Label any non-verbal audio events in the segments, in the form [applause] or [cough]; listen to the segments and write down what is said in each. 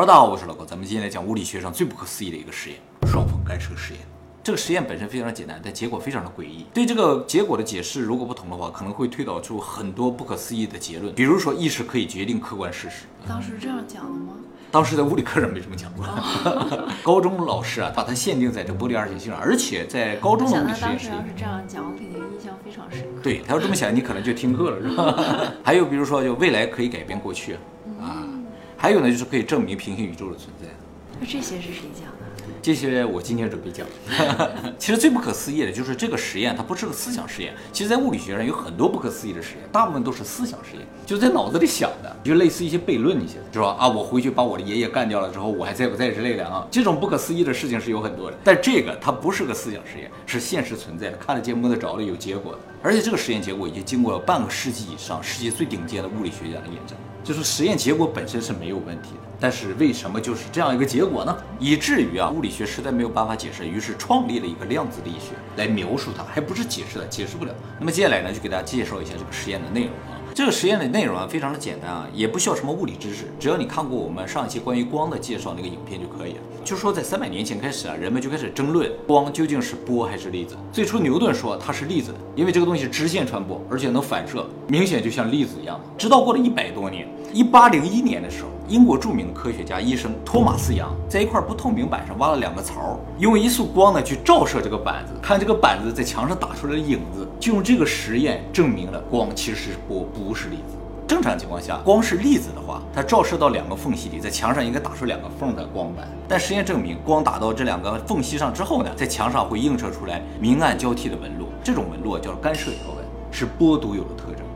大家好，我是老高，咱们今天来讲物理学上最不可思议的一个实验——双缝干涉实验。这个实验本身非常简单，但结果非常的诡异。对这个结果的解释如果不同的话，可能会推导出很多不可思议的结论。比如说，意识可以决定客观事实。当时这样讲的吗？当时在物理课上没这么讲过。[laughs] 高中老师啊，把它限定在这玻璃二象性上，而且在高中的物理实验室里当时要是这样讲，我肯定印象非常深刻。对他要这么想，你可能就听课了，是吧？[laughs] 还有比如说，就未来可以改变过去啊，还有呢，就是可以证明平行宇宙的存在。那这些是谁讲的？这些我今天准备讲。[laughs] 其实最不可思议的就是这个实验，它不是个思想实验。其实，在物理学上有很多不可思议的实验，大部分都是思想实验，就是在脑子里想的，就类似一些悖论一些，是吧？啊，我回去把我的爷爷干掉了之后，我还在不在之类的啊。这种不可思议的事情是有很多的，但这个它不是个思想实验，是现实存在的，看得见摸得着的，有结果的。而且这个实验结果已经经过了半个世纪以上，世界最顶尖的物理学家的验证。就是实验结果本身是没有问题的，但是为什么就是这样一个结果呢？以至于啊，物理学实在没有办法解释，于是创立了一个量子力学来描述它，还不是解释的，解释不了。那么接下来呢，就给大家介绍一下这个实验的内容啊。这个实验的内容啊，非常的简单啊，也不需要什么物理知识，只要你看过我们上一期关于光的介绍那个影片就可以了。就说在三百年前开始啊，人们就开始争论光究竟是波还是粒子。最初牛顿说它是粒子，因为这个东西直线传播，而且能反射，明显就像粒子一样。直到过了一百多年，一八零一年的时候，英国著名的科学家医生托马斯杨在一块不透明板上挖了两个槽，用一束光呢去照射这个板子，看这个板子在墙上打出来的影子，就用这个实验证明了光其实是波，不是粒子。正常情况下，光是粒子的话，它照射到两个缝隙里，在墙上应该打出两个缝的光斑。但实验证明，光打到这两个缝隙上之后呢，在墙上会映射出来明暗交替的纹路，这种纹路叫干涉条纹，是波独有的特征。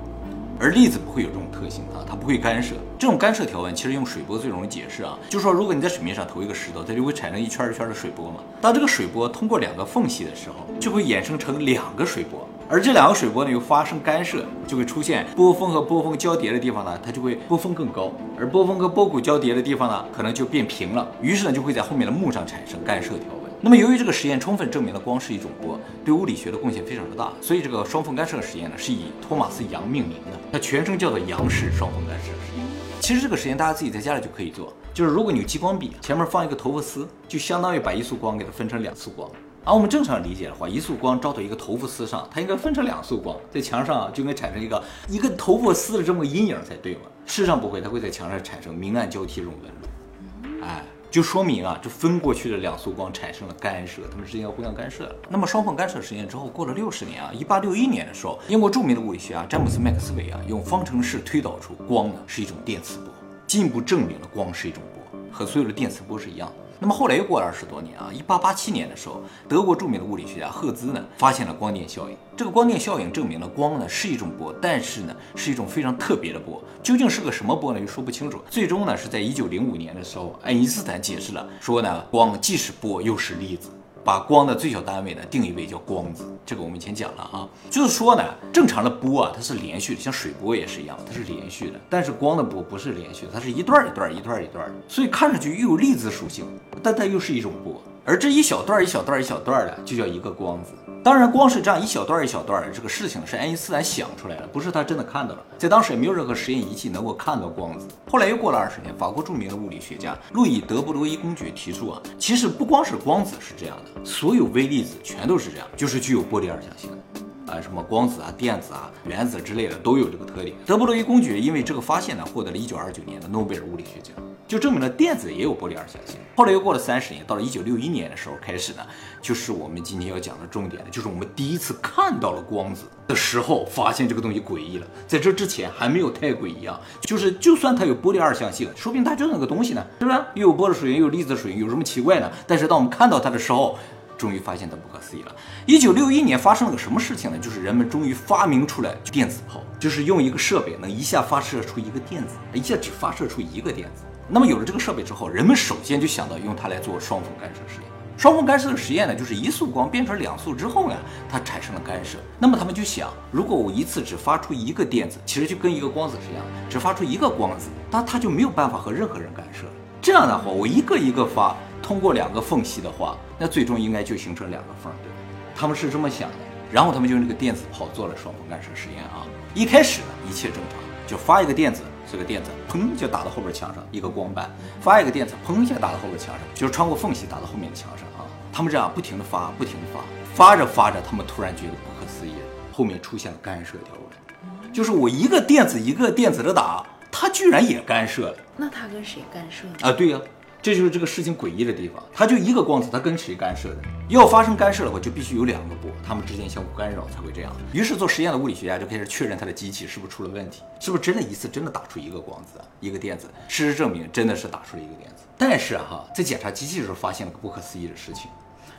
而粒子不会有这种特性啊，它不会干涉。这种干涉条纹其实用水波最容易解释啊，就是说如果你在水面上投一个石头，它就会产生一圈一圈的水波嘛。当这个水波通过两个缝隙的时候，就会衍生成两个水波。而这两个水波呢又发生干涉，就会出现波峰和波峰交叠的地方呢，它就会波峰更高；而波峰和波谷交叠的地方呢，可能就变平了。于是呢，就会在后面的幕上产生干涉条纹。那么由于这个实验充分证明了光是一种波，对物理学的贡献非常的大，所以这个双缝干涉实验呢是以托马斯杨命名的，它全称叫做杨氏双缝干涉实验。其实这个实验大家自己在家里就可以做，就是如果你有激光笔，前面放一个头发丝，就相当于把一束光给它分成两束光。而我们正常理解的话，一束光照到一个头发丝上，它应该分成两束光，在墙上就应该产生一个一个头发丝的这么个阴影才对嘛。事实上不会，它会在墙上产生明暗交替这种纹路。哎，就说明啊，这分过去的两束光产生了干涉，它们之间互相干涉了。那么双缝干涉实验之后，过了六十年啊，一八六一年的时候，英国著名的物理学家詹姆斯麦克斯韦啊，用方程式推导出光呢是一种电磁波，进一步证明了光是一种波，和所有的电磁波是一样的。那么后来又过了二十多年啊，一八八七年的时候，德国著名的物理学家赫兹呢发现了光电效应。这个光电效应证明了光呢是一种波，但是呢是一种非常特别的波。究竟是个什么波呢？又说不清楚。最终呢是在一九零五年的时候，爱因斯坦解释了，说呢光既是波又是粒子。把光的最小单位呢定义为叫光子，这个我们以前讲了啊，就是说呢，正常的波啊它是连续的，像水波也是一样，它是连续的。但是光的波不是连续的，它是一段一段一段一段的，所以看上去又有粒子属性，但它又是一种波。而这一小段一小段一小段的就叫一个光子。当然，光是这样一小段一小段的这个事情是爱因斯坦想出来的，不是他真的看到了。在当时也没有任何实验仪器能够看到光子。后来又过了二十年，法国著名的物理学家路易德布罗伊公爵提出啊，其实不光是光子是这样的，所有微粒子全都是这样，就是具有波粒二象性的啊，什么光子啊、电子啊、原子之类的都有这个特点。德布罗伊公爵因为这个发现呢，获得了一九二九年的诺贝尔物理学奖。就证明了电子也有玻璃二象性。后来又过了三十年，到了一九六一年的时候开始呢，就是我们今天要讲的重点的，就是我们第一次看到了光子的时候，发现这个东西诡异了。在这之前还没有太诡异啊，就是就算它有玻璃二象性，说不定它就那个东西呢，是不是？又有波的属性，又有粒子的属性，有什么奇怪呢？但是当我们看到它的时候，终于发现它不可思议了。一九六一年发生了个什么事情呢？就是人们终于发明出来电子炮，就是用一个设备能一下发射出一个电子，一下只发射出一个电子。那么有了这个设备之后，人们首先就想到用它来做双缝干涉实验。双缝干涉的实验呢，就是一束光变成两束之后呢，它产生了干涉。那么他们就想，如果我一次只发出一个电子，其实就跟一个光子是一样，只发出一个光子，那它就没有办法和任何人干涉。这样的话，我一个一个发，通过两个缝隙的话，那最终应该就形成两个缝，对吧？他们是这么想的。然后他们就用这个电子炮做了双缝干涉实验啊。一开始呢，一切正常，就发一个电子。这个电子，砰就打到后边墙上一个光板；发一个电子，砰一下打到后边墙上，就是穿过缝隙打到后面的墙上啊。他们这样不停的发，不停的发，发着发着，他们突然觉得不可思议，后面出现了干涉条纹，就是我一个电子一个电子的打，它居然也干涉了那他跟谁干涉呢？啊！对呀、这就是这个事情诡异的地方，它就一个光子，它跟谁干涉的？要发生干涉的话，就必须有两个波，它们之间相互干扰才会这样。于是做实验的物理学家就开始确认它的机器是不是出了问题，是不是真的一次真的打出一个光子，一个电子？事实证明真的是打出了一个电子。但是哈，在检查机器的时候发现了个不可思议的事情，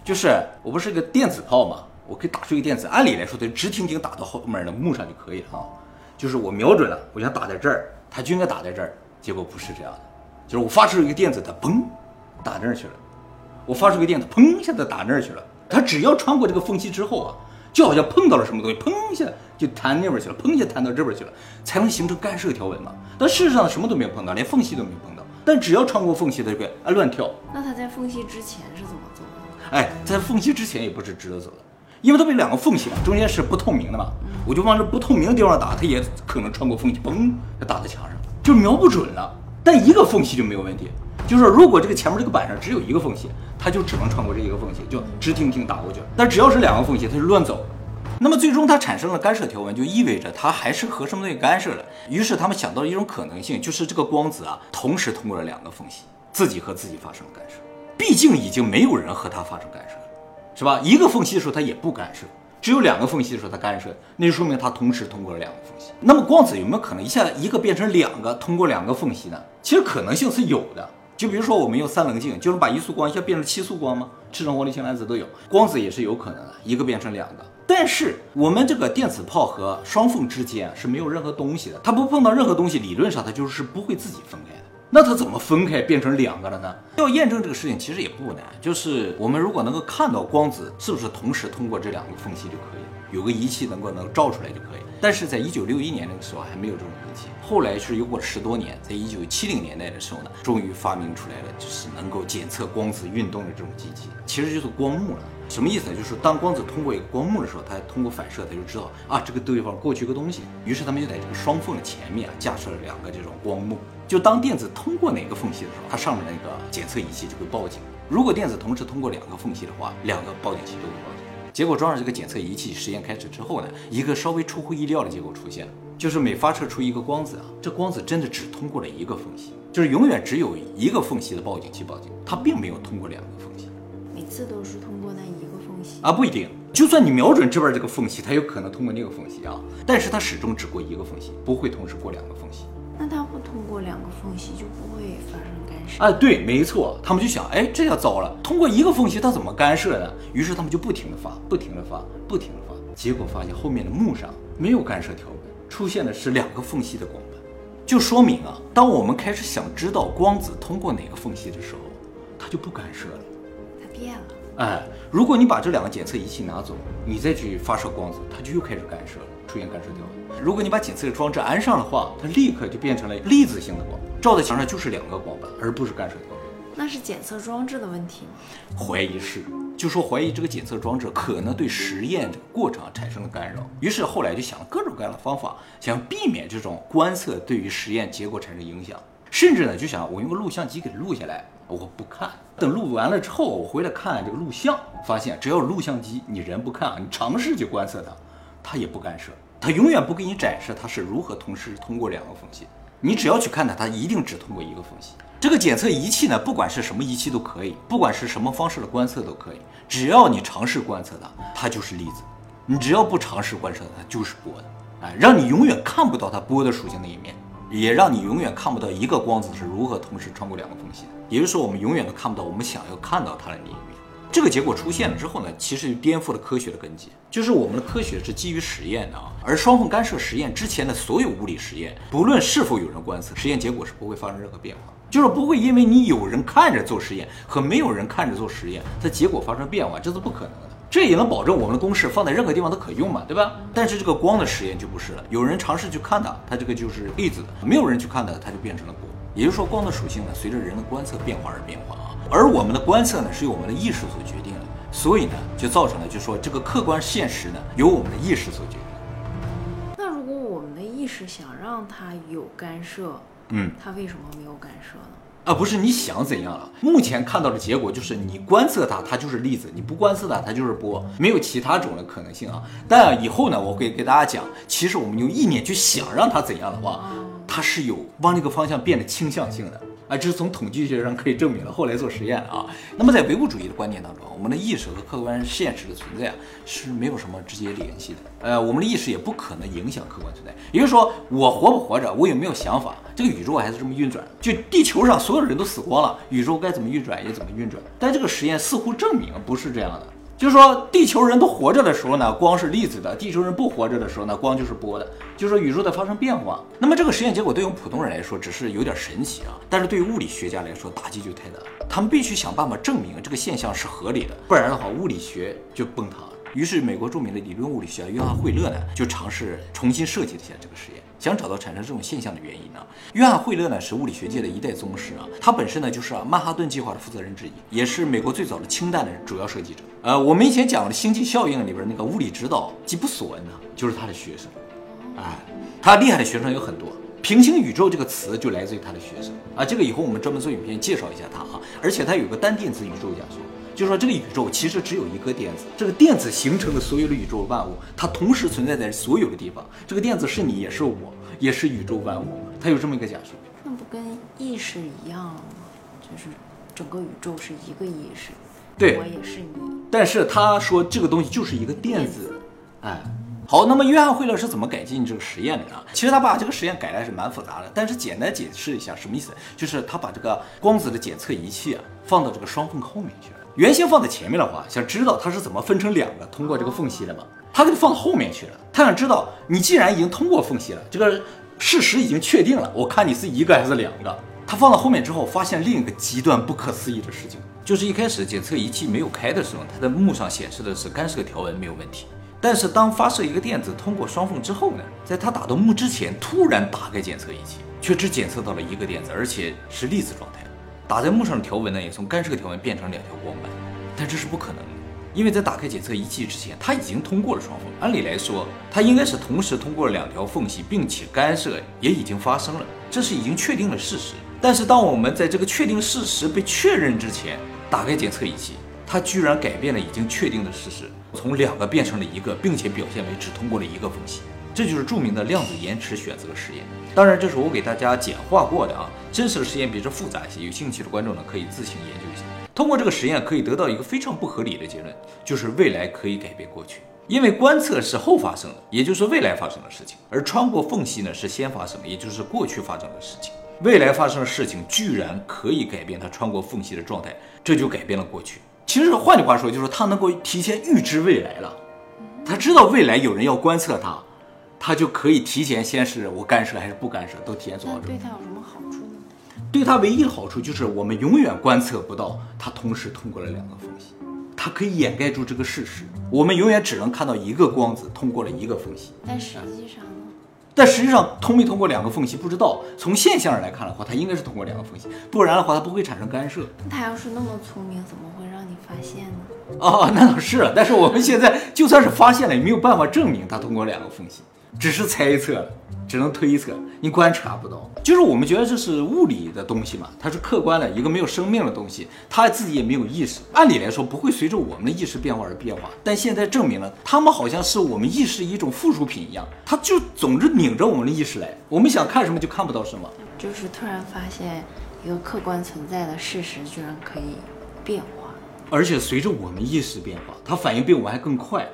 就是我不是个电子炮嘛，我可以打出一个电子，按理来说它直挺挺打到后面的幕上就可以了啊。就是我瞄准了，我想打在这儿，它就应该打在这儿，结果不是这样的，就是我发出一个电子，它嘣打那儿去了。我发出一个电子，砰一下子打那儿去了。它只要穿过这个缝隙之后啊，就好像碰到了什么东西，砰一下就弹那边去了，砰一下弹到这边去了，才能形成干涉条纹嘛。但事实上什么都没有碰到，连缝隙都没有碰到。但只要穿过缝隙，它就会啊乱跳。那它在缝隙之前是怎么做的？哎，在缝隙之前也不是直着走的，因为它被两个缝隙嘛，中间是不透明的嘛，我就往这不透明的地方打，它也可能穿过缝隙，嘣就打在墙上，就瞄不准了。但一个缝隙就没有问题，就是说如果这个前面这个板上只有一个缝隙，它就只能穿过这一个缝隙，就直挺挺打过去。但只要是两个缝隙，它就乱走。那么最终它产生了干涉条纹，就意味着它还是和什么东西干涉了。于是他们想到了一种可能性，就是这个光子啊，同时通过了两个缝隙，自己和自己发生了干涉。毕竟已经没有人和它发生干涉了，是吧？一个缝隙的时候它也不干涉，只有两个缝隙的时候它干涉，那就说明它同时通过了两个缝隙。那么光子有没有可能一下一个变成两个，通过两个缝隙呢？其实可能性是有的。就比如说我们用三棱镜，就能把一束光一下变成七束光吗？赤橙黄绿青蓝紫都有，光子也是有可能的，一个变成两个。但是我们这个电子炮和双缝之间是没有任何东西的，它不碰到任何东西，理论上它就是不会自己分开的。那它怎么分开变成两个了呢？要验证这个事情其实也不难，就是我们如果能够看到光子是不是同时通过这两个缝隙就可以，有个仪器能够能照出来就可以。但是在一九六一年那个时候还没有这种仪器，后来是又过十多年，在一九七零年代的时候呢，终于发明出来了，就是能够检测光子运动的这种机器，其实就是光幕了。什么意思呢？就是当光子通过一个光幕的时候，它通过反射，它就知道啊这个地方过去一个东西。于是他们就在这个双缝的前面啊架设了两个这种光幕，就当电子通过哪个缝隙的时候，它上面那个检测仪器就会报警。如果电子同时通过两个缝隙的话，两个报警器都会报警。结果装上这个检测仪器，实验开始之后呢，一个稍微出乎意料的结果出现了，就是每发射出一个光子啊，这光子真的只通过了一个缝隙，就是永远只有一个缝隙的报警器报警，它并没有通过两个缝隙每次都是通过那一隙。啊，不一定。就算你瞄准这边这个缝隙，它有可能通过那个缝隙啊，但是它始终只过一个缝隙，不会同时过两个缝隙。那它不通过两个缝隙就不会发生干涉。啊，对，没错，他们就想，哎，这下糟了，通过一个缝隙，它怎么干涉呢？于是他们就不停的发，不停的发，不停的发，结果发现后面的幕上没有干涉条纹，出现的是两个缝隙的光斑，就说明啊，当我们开始想知道光子通过哪个缝隙的时候，它就不干涉了。它变了。哎，如果你把这两个检测仪器拿走，你再去发射光子，它就又开始干涉了，出现干涉条纹。如果你把检测装置安上的话，它立刻就变成了粒子性的光，照在墙上就是两个光斑，而不是干涉条纹。那是检测装置的问题吗？怀疑是，就说怀疑这个检测装置可能对实验这个过程产生了干扰，于是后来就想了各种各样的方法，想避免这种观测对于实验结果产生影响，甚至呢就想我用个录像机给它录下来，我不看，等录完了之后我回来看这个录像，发现只要录像机，你人不看啊，你尝试去观测它，它也不干涉，它永远不给你展示它是如何同时通过两个缝隙。你只要去看它，它一定只通过一个缝隙。这个检测仪器呢，不管是什么仪器都可以，不管是什么方式的观测都可以，只要你尝试观测它，它就是粒子；你只要不尝试观测它，就是波的。哎，让你永远看不到它波的属性那一面，也让你永远看不到一个光子是如何同时穿过两个缝隙的。也就是说，我们永远都看不到我们想要看到它的那一面。这个结果出现了之后呢，其实就颠覆了科学的根基，就是我们的科学是基于实验的啊，而双缝干涉实验之前的所有物理实验，不论是否有人观测，实验结果是不会发生任何变化，就是不会因为你有人看着做实验和没有人看着做实验，它结果发生变化，这是不可能的。这也能保证我们的公式放在任何地方都可用嘛，对吧？但是这个光的实验就不是了，有人尝试去看它，它这个就是粒子；没有人去看它，它就变成了波。也就是说，光的属性呢，随着人的观测变化而变化啊。而我们的观测呢，是由我们的意识所决定的，所以呢，就造成了，就说这个客观现实呢，由我们的意识所决定。那如果我们的意识识想让它有干涉，嗯，它为什么没有干涉呢？啊，不是你想怎样了？目前看到的结果就是你观测它，它就是粒子；你不观测它，它就是波，没有其他种的可能性啊。但以后呢，我会给大家讲，其实我们用意念去想让它怎样的话，它是有往那个方向变的倾向性的。啊，这是从统计学上可以证明的。后来做实验啊，那么在唯物主义的观念当中，我们的意识和客观现实的存在啊是没有什么直接联系的。呃，我们的意识也不可能影响客观存在。也就是说，我活不活着，我有没有想法，这个宇宙还是这么运转。就地球上所有人都死光了，宇宙该怎么运转也怎么运转。但这个实验似乎证明不是这样的。就是说，地球人都活着的时候呢，光是粒子的；地球人不活着的时候呢，光就是波的。就是说，宇宙在发生变化。那么这个实验结果对于普通人来说只是有点神奇啊，但是对于物理学家来说打击就太大了。他们必须想办法证明这个现象是合理的，不然的话，物理学就崩塌了。于是，美国著名的理论物理学家约翰惠勒呢，就尝试重新设计了一下这个实验，想找到产生这种现象的原因呢。约翰惠勒呢是物理学界的一代宗师啊，他本身呢就是曼哈顿计划的负责人之一，也是美国最早的氢弹的主要设计者。呃，我们以前讲的星际效应里边那个物理指导吉布索恩呢，就是他的学生。哎，他厉害的学生有很多，平行宇宙这个词就来自于他的学生啊。这个以后我们专门做影片介绍一下他啊。而且他有个单电子宇宙假说。就是说，这个宇宙其实只有一个电子，这个电子形成的所有的宇宙万物，它同时存在在所有的地方。这个电子是你，也是我，也是宇宙万物。它有这么一个假设。那不跟意识一样吗？就是整个宇宙是一个意识，对我也是你。但是他说这个东西就是一个电子，哎。好，那么约翰惠勒是怎么改进这个实验的呢？其实他把这个实验改的还是蛮复杂的，但是简单解释一下什么意思，就是他把这个光子的检测仪器啊放到这个双缝后面去了。原先放在前面的话，想知道它是怎么分成两个通过这个缝隙的吗，他给你放到后面去了。他想知道你既然已经通过缝隙了，这个事实已经确定了，我看你是一个还是两个。他放到后面之后，发现另一个极端不可思议的事情，就是一开始检测仪器没有开的时候，它的幕上显示的是干涉条纹没有问题。但是当发射一个电子通过双缝之后呢，在它打到幕之前，突然打开检测仪器，却只检测到了一个电子，而且是粒子状态。打在幕上的条纹呢，也从干涉条纹变成两条光斑。但这是不可能的，因为在打开检测仪器之前，它已经通过了双缝。按理来说，它应该是同时通过了两条缝隙，并且干涉也已经发生了，这是已经确定的事实。但是当我们在这个确定事实被确认之前，打开检测仪器，它居然改变了已经确定的事实，从两个变成了一个，并且表现为只通过了一个缝隙。这就是著名的量子延迟选择实验。当然，这是我给大家简化过的啊，真实的实验比这复杂一些。有兴趣的观众呢，可以自行研究一下。通过这个实验，可以得到一个非常不合理的结论，就是未来可以改变过去，因为观测是后发生的，也就是未来发生的事情，而穿过缝隙呢是先发生的，也就是过去发生的事情。未来发生的事情居然可以改变它穿过缝隙的状态，这就改变了过去。其实换句话说，就是它能够提前预知未来了，他知道未来有人要观测它，他就可以提前先是我干涉还是不干涉，都提前做好准备。对他有什么好处呢？对他唯一的好处就是我们永远观测不到他同时通过了两个缝隙，它可以掩盖住这个事实，我们永远只能看到一个光子通过了一个缝隙。但实际上呢？但实际上通没通过两个缝隙不知道，从现象上来看的话，它应该是通过两个缝隙，不然的话它不会产生干涉。它要是那么聪明，怎么会让你发现呢？哦，那倒是，但是我们现在就算是发现了，也没有办法证明它通过两个缝隙，只是猜测了，只能推测，你观察不到。就是我们觉得这是物理的东西嘛，它是客观的一个没有生命的东西，它自己也没有意识，按理来说不会随着我们的意识变化而变化。但现在证明了，它们好像是我们意识一种附属品一样，它就总是拧着我们的意识来，我们想看什么就看不到什么。就是突然发现一个客观存在的事实居然可以变化。而且随着我们意识变化，它反应比我们还更快，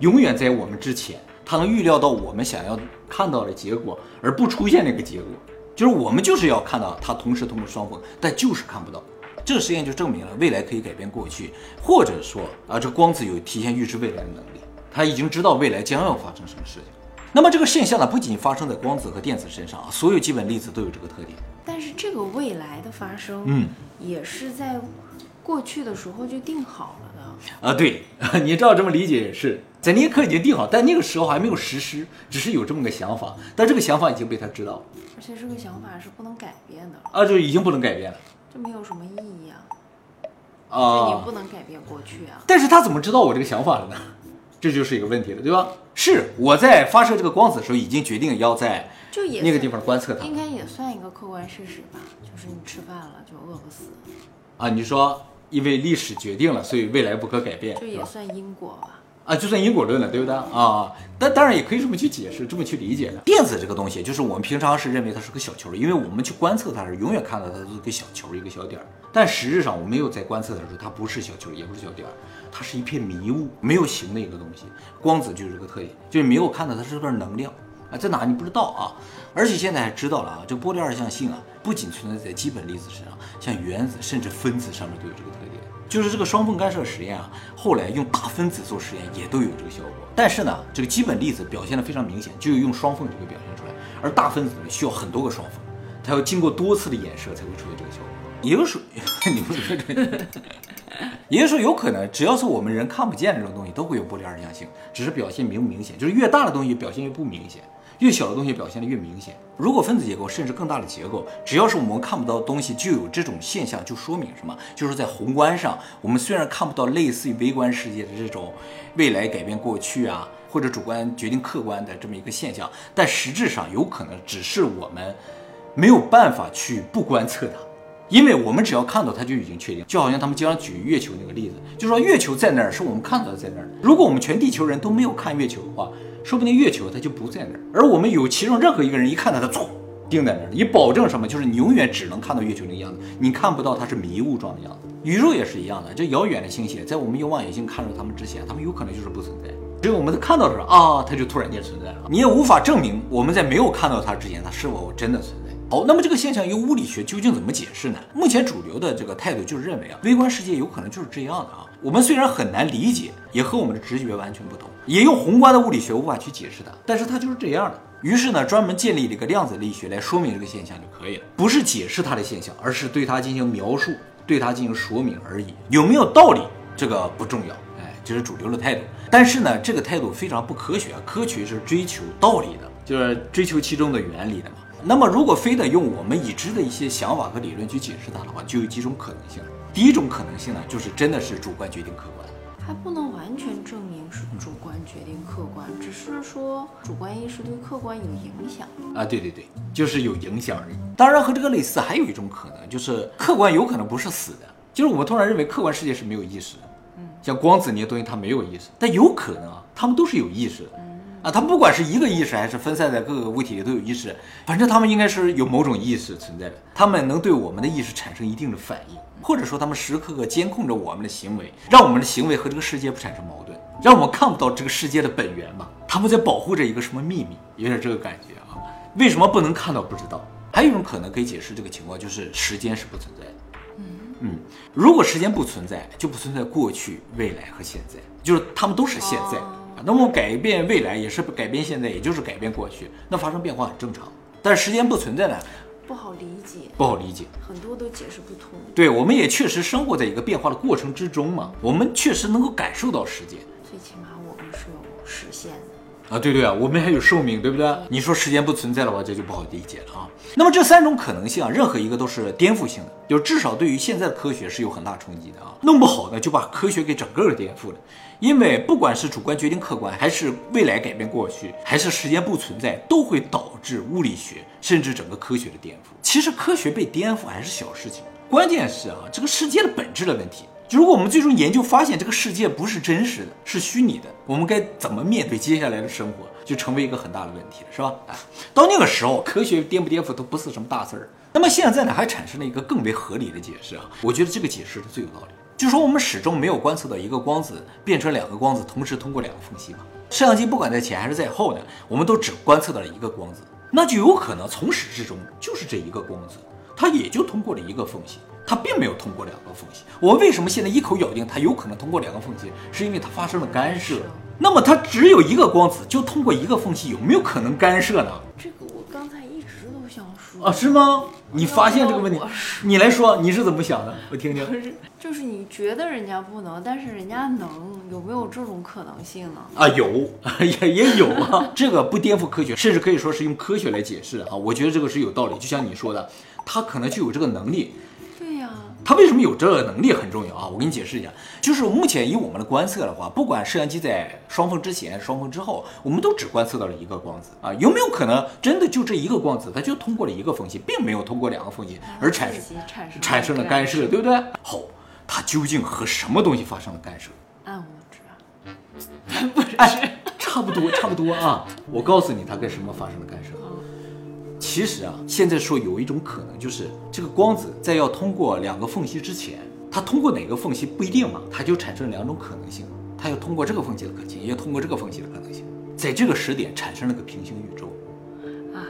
永远在我们之前，它能预料到我们想要看到的结果，而不出现那个结果。就是我们就是要看到它同时通过双缝，但就是看不到。这个实验就证明了未来可以改变过去，或者说啊，这光子有提前预知未来的能力，他已经知道未来将要发生什么事情。那么这个现象呢，不仅发生在光子和电子身上啊，所有基本粒子都有这个特点。但是这个未来的发生，嗯，也是在过去的时候就定好了的。啊，对，[laughs] 你照这么理解也是，在那一刻已经定好，但那个时候还没有实施，只是有这么个想法，但这个想法已经被他知道了，而且这个想法是不能改变的，啊，就已经不能改变了这没有什么意义啊。啊。就你不能改变过去啊。但是他怎么知道我这个想法的呢？这就是一个问题了，对吧？是我在发射这个光子的时候，已经决定要在就也那个地方观测它应该也算一个客观事实吧，就是你吃饭了就饿不死，啊。你说，因为历史决定了，所以未来不可改变，这也算因果吧。啊，就算因果论了，对不对啊？但当然也可以这么去解释，这么去理解的。电子这个东西，就是我们平常是认为它是个小球，因为我们去观测它是永远看到它是个小球，一个小点儿。但实质上，我没有在观测的时候，它不是小球，也不是小点儿，它是一片迷雾，没有形的一个东西。光子就是这个特点，就是没有看到它是段能量啊，在哪你不知道啊。而且现在还知道了啊，这波粒二象性啊，不仅存在在基本粒子身上，像原子甚至分子上面都有这个特点。就是这个双缝干涉实验啊，后来用大分子做实验也都有这个效果。但是呢，这个基本粒子表现的非常明显，就用双缝就会表现出来，而大分子呢需要很多个双缝，它要经过多次的衍射才会出现这个效果。也就是说，[laughs] 你不是这个，也就是说，有可能只要是我们人看不见的这种东西，都会有波粒二象性，只是表现明不明显，就是越大的东西表现越不明显。越小的东西表现的越明显。如果分子结构甚至更大的结构，只要是我们看不到的东西，就有这种现象，就说明什么？就是在宏观上，我们虽然看不到类似于微观世界的这种未来改变过去啊，或者主观决定客观的这么一个现象，但实质上有可能只是我们没有办法去不观测它。因为我们只要看到它就已经确定，就好像他们经常举月球那个例子，就说月球在那儿是我们看到的在那儿。如果我们全地球人都没有看月球的话，说不定月球它就不在那儿。而我们有其中任何一个人一看到它，唰，定在那儿，你保证什么？就是你永远只能看到月球那个样子，你看不到它是迷雾状的样子。宇宙也是一样的，这遥远的星系在我们用望远镜看到它们之前，它们有可能就是不存在。只有我们看到的时候啊，它就突然间存在了。你也无法证明我们在没有看到它之前，它是否真的存在。好，那么这个现象由物理学究竟怎么解释呢？目前主流的这个态度就是认为啊，微观世界有可能就是这样的啊。我们虽然很难理解，也和我们的直觉完全不同，也用宏观的物理学无法去解释它，但是它就是这样的。于是呢，专门建立了一个量子力学来说明这个现象就可以了，不是解释它的现象，而是对它进行描述，对它进行说明而已。有没有道理，这个不重要，哎，这是主流的态度。但是呢，这个态度非常不科学啊，科学是追求道理的，就是追求其中的原理的嘛。那么，如果非得用我们已知的一些想法和理论去解释它的话，就有几种可能性。第一种可能性呢，就是真的是主观决定客观，还不能完全证明是主观决定客观，只是说主观意识对客观有影响。啊，对对对，就是有影响而已。当然和这个类似，还有一种可能就是客观有可能不是死的，就是我们通常认为客观世界是没有意识的，嗯，像光子那些东西它没有意识，但有可能啊，它们都是有意识的。啊，它不管是一个意识还是分散在各个物体里都有意识，反正他们应该是有某种意识存在的，他们能对我们的意识产生一定的反应，或者说他们时时刻刻监控着我们的行为，让我们的行为和这个世界不产生矛盾，让我们看不到这个世界的本源嘛。他们在保护着一个什么秘密，有点这个感觉啊。为什么不能看到？不知道。还有一种可能可以解释这个情况，就是时间是不存在的。嗯，如果时间不存在，就不存在过去、未来和现在，就是他们都是现在。那么改变未来也是改变现在，也就是改变过去，那发生变化很正常。但是时间不存在呢，不好理解，不好理解，很多都解释不通。对，我们也确实生活在一个变化的过程之中嘛，我们确实能够感受到时间。最起码我们是有实现的。啊，对对啊，我们还有寿命，对不对？你说时间不存在的话，这就不好理解了啊。那么这三种可能性啊，任何一个都是颠覆性的，就至少对于现在的科学是有很大冲击的啊。弄不好呢，就把科学给整个颠覆了。因为不管是主观决定客观，还是未来改变过去，还是时间不存在，都会导致物理学甚至整个科学的颠覆。其实科学被颠覆还是小事情，关键是啊，这个世界的本质的问题。如果我们最终研究发现这个世界不是真实的，是虚拟的，我们该怎么面对接下来的生活，就成为一个很大的问题了，是吧？哎，到那个时候，科学颠不颠覆都不是什么大事儿。那么现在呢，还产生了一个更为合理的解释啊，我觉得这个解释是最有道理。就说我们始终没有观测到一个光子变成两个光子同时通过两个缝隙嘛。摄像机不管在前还是在后呢，我们都只观测到了一个光子，那就有可能从始至终就是这一个光子，它也就通过了一个缝隙。它并没有通过两个缝隙。我们为什么现在一口咬定它有可能通过两个缝隙？是因为它发生了干涉。那么它只有一个光子，就通过一个缝隙，有没有可能干涉呢？一直都想说啊，是吗？你发现这个问题，你来说，你是怎么想的？我听听。不是，就是你觉得人家不能，但是人家能，有没有这种可能性呢？啊，有，[laughs] 也也有啊。[laughs] 这个不颠覆科学，甚至可以说是用科学来解释啊。我觉得这个是有道理。就像你说的，他可能就有这个能力。他为什么有这个能力很重要啊？我给你解释一下，就是目前以我们的观测的话，不管摄像机在双缝之前、双缝之后，我们都只观测到了一个光子啊。有没有可能真的就这一个光子，它就通过了一个缝隙，并没有通过两个缝隙而产生产生产生了干涉，对不对？好，它究竟和什么东西发生了干涉？暗物质啊，[laughs] 不是，哎，差不多，差不多啊。我告诉你，它跟什么发生了干涉？其实啊，现在说有一种可能，就是这个光子在要通过两个缝隙之前，它通过哪个缝隙不一定嘛，它就产生两种可能性，它要通过这个缝隙的可能性，也要通过这个缝隙的可能性，在这个时点产生了个平行宇宙。啊，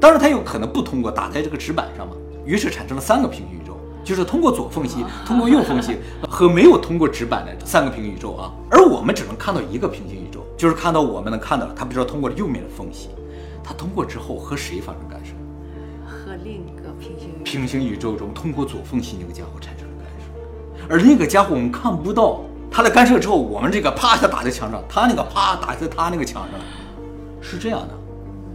当然，它有可能不通过打在这个纸板上嘛，于是产生了三个平行宇宙，就是通过左缝隙、通过右缝隙和没有通过纸板的三个平行宇宙啊。而我们只能看到一个平行宇宙，就是看到我们能看到的，它不知道通过右面的缝隙。它通过之后和谁发生干涉？和另一个平行宇宙平行宇宙中通过左缝隙那个家伙产生了干涉，而另一个家伙我们看不到他的干涉之后，我们这个啪一下打在墙上，他那个啪打在他那个墙上，是这样的，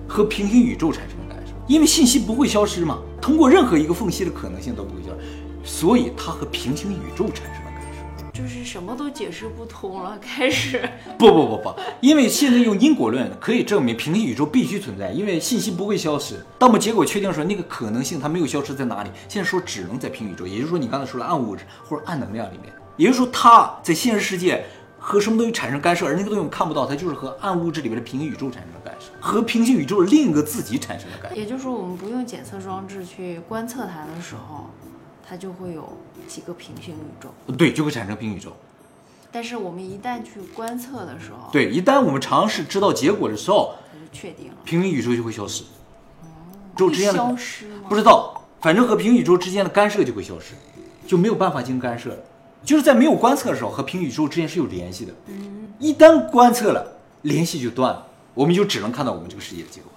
和平行宇宙产生了干涉，因为信息不会消失嘛，通过任何一个缝隙的可能性都不会消失，所以它和平行宇宙产生。就是什么都解释不通了，[laughs] 开始不不不不，因为现在用因果论可以证明平行宇宙必须存在，因为信息不会消失。当我们结果确定说那个可能性它没有消失在哪里，现在说只能在平行宇宙，也就是说你刚才说了暗物质或者暗能量里面，也就是说它在现实世界和什么东西产生干涉，而那个东西我们看不到，它就是和暗物质里面的平行宇宙产生了干涉，和平行宇宙的另一个自己产生了干涉。也就是说，我们不用检测装置去观测它的时候，它就会有几个平行宇宙。对，就会产生平行宇宙。但是我们一旦去观测的时候，对，一旦我们尝试知道结果的时候，它就确定了。平行宇宙就会消失。宇宙会之间的消失吗？不知道，反正和平行宇宙之间的干涉就会消失，就没有办法进行干涉了。就是在没有观测的时候，和平行宇宙之间是有联系的。嗯，一旦观测了，联系就断了，我们就只能看到我们这个世界的结果。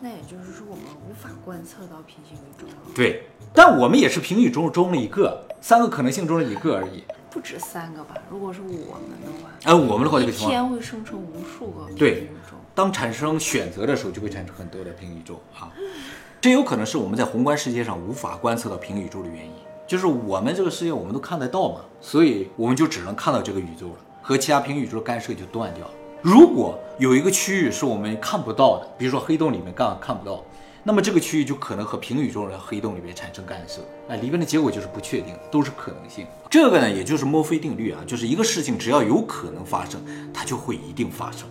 那也就是说，我们无法观测到平行宇宙了。对，但我们也是平行宇宙中的一个，三个可能性中的一个而已。不止三个吧？如果是我们的话，哎，我们的话这个情况，天会生成无数个平行对宇宙。当产生选择的时候，就会产生很多的平行宇宙啊。这有可能是我们在宏观世界上无法观测到平行宇宙的原因，就是我们这个世界我们都看得到嘛，所以我们就只能看到这个宇宙了，和其他平行宇宙的干涉就断掉了。如果有一个区域是我们看不到的，比如说黑洞里面干看不到，那么这个区域就可能和平宇宙的黑洞里面产生干涉，哎，里面的结果就是不确定，都是可能性。这个呢，也就是墨菲定律啊，就是一个事情只要有可能发生，它就会一定发生。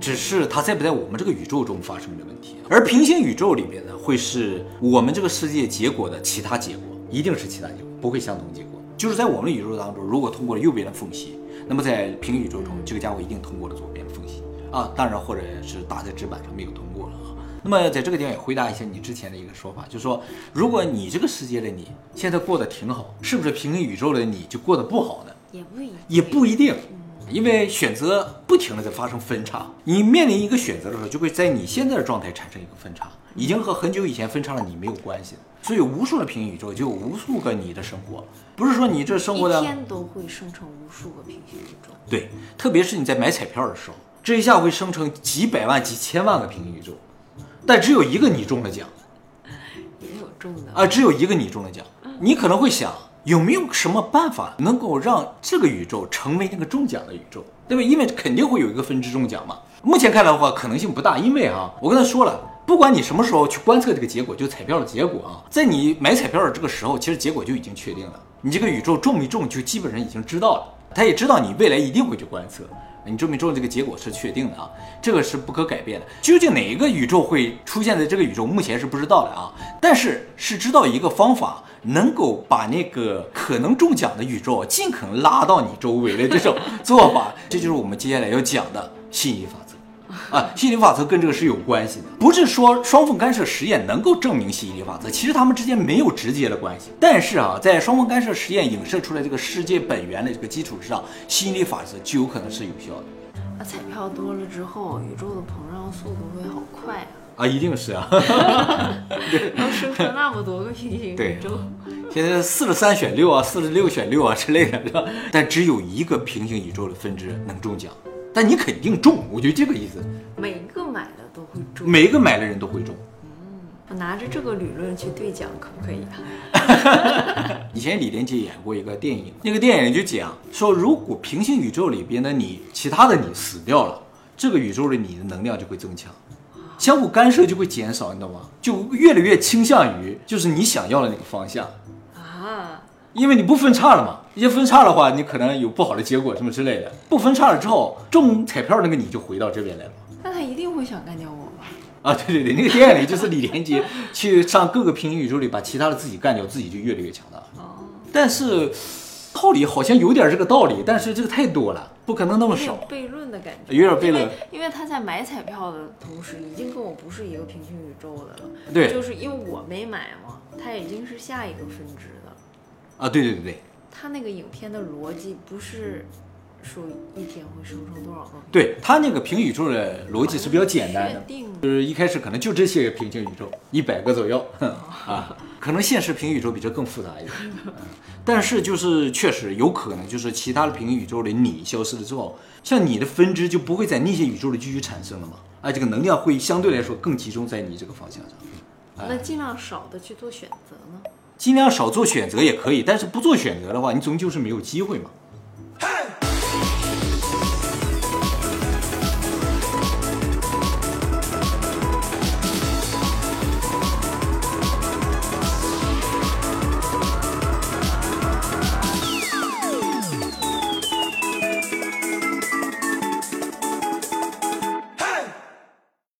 只是它在不在我们这个宇宙中发生的问题，而平行宇宙里面呢，会是我们这个世界结果的其他结果，一定是其他结果，不会相同结果。就是在我们宇宙当中，如果通过了右边的缝隙，那么在平行宇宙中，这个家伙一定通过了左边的缝隙啊，当然或者是打在纸板上没有通过了啊。那么在这个地方也回答一下你之前的一个说法，就是说，如果你这个世界的你现在过得挺好，是不是平行宇宙的你就过得不好呢？也不一也不一定，因为选择不停的在发生分叉，你面临一个选择的时候，就会在你现在的状态产生一个分叉，已经和很久以前分叉了你没有关系了。所以无数的平行宇宙，就有无数个你的生活，不是说你这生活的一天都会生成无数个平行宇宙。对，特别是你在买彩票的时候，这一下会生成几百万、几千万个平行宇宙，但只有一个你中了奖 [laughs] 也有中的啊，只有一个你中了奖。你可能会想，有没有什么办法能够让这个宇宙成为那个中奖的宇宙，对吧？因为肯定会有一个分支中奖嘛。目前看来的话，可能性不大，因为啊，我跟他说了，不管你什么时候去观测这个结果，就彩票的结果啊，在你买彩票的这个时候，其实结果就已经确定了，你这个宇宙中没中就基本上已经知道了，他也知道你未来一定会去观测。你中没中这个结果是确定的啊，这个是不可改变的。究竟哪一个宇宙会出现在这个宇宙，目前是不知道的啊。但是是知道一个方法，能够把那个可能中奖的宇宙尽可能拉到你周围的这种 [laughs] 做法，这就是我们接下来要讲的吸引力法则。啊，吸引力法则跟这个是有关系的，不是说双缝干涉实验能够证明吸引力法则，其实它们之间没有直接的关系。但是啊，在双缝干涉实验影射出来这个世界本源的这个基础之上，吸引力法则就有可能是有效的那彩票多了之后，宇宙的膨胀速度会好快啊！啊，一定是啊。[laughs] 能生成那么多个平行对宇宙，现在四十三选六啊，四十六选六啊之类的，是吧？但只有一个平行宇宙的分支能中奖，但你肯定中，我觉得这个意思，每一个买的都会中。每一个买的人都会中。嗯我拿着这个理论去兑奖，可不可以啊？[laughs] 以前李连杰演过一个电影，那个电影就讲说，如果平行宇宙里边的你，其他的你死掉了，这个宇宙的你的能量就会增强，相互干涉就会减少，你懂吗？就越来越倾向于就是你想要的那个方向，啊，因为你不分叉了嘛。一分叉的话，你可能有不好的结果什么之类的。不分叉了之后，中彩票那个你就回到这边来了。那他一定会想干掉我吧？啊，[laughs] 对对对，那个电影里就是李连杰去上各个平行宇宙里把其他的自己干掉，自己就越来越强大。哦，但是道理好像有点这个道理，但是这个太多了，不可能那么少有点。悖论的感觉，有点悖论因为因为他在买彩票的同时，已经跟我不是一个平行宇宙的了。对就是因为我没买嘛，他已经是下一个分支的。啊，对对对对他那个影片的逻辑不是说一天会生成多少个，对，他那个平行宇宙的逻辑是比较简单的。就是一开始可能就这些平行宇宙，一百个左右啊，可能现实平行宇宙比这更复杂一点，[laughs] 嗯。但是就是确实有可能就是其他的平行宇宙里你消失了之后，像你的分支就不会在那些宇宙里继续产生了嘛，啊，这个能量会相对来说更集中在你这个方向上。那尽量少的去做选择呢？尽量少做选择也可以，但是不做选择的话，你终究是没有机会嘛。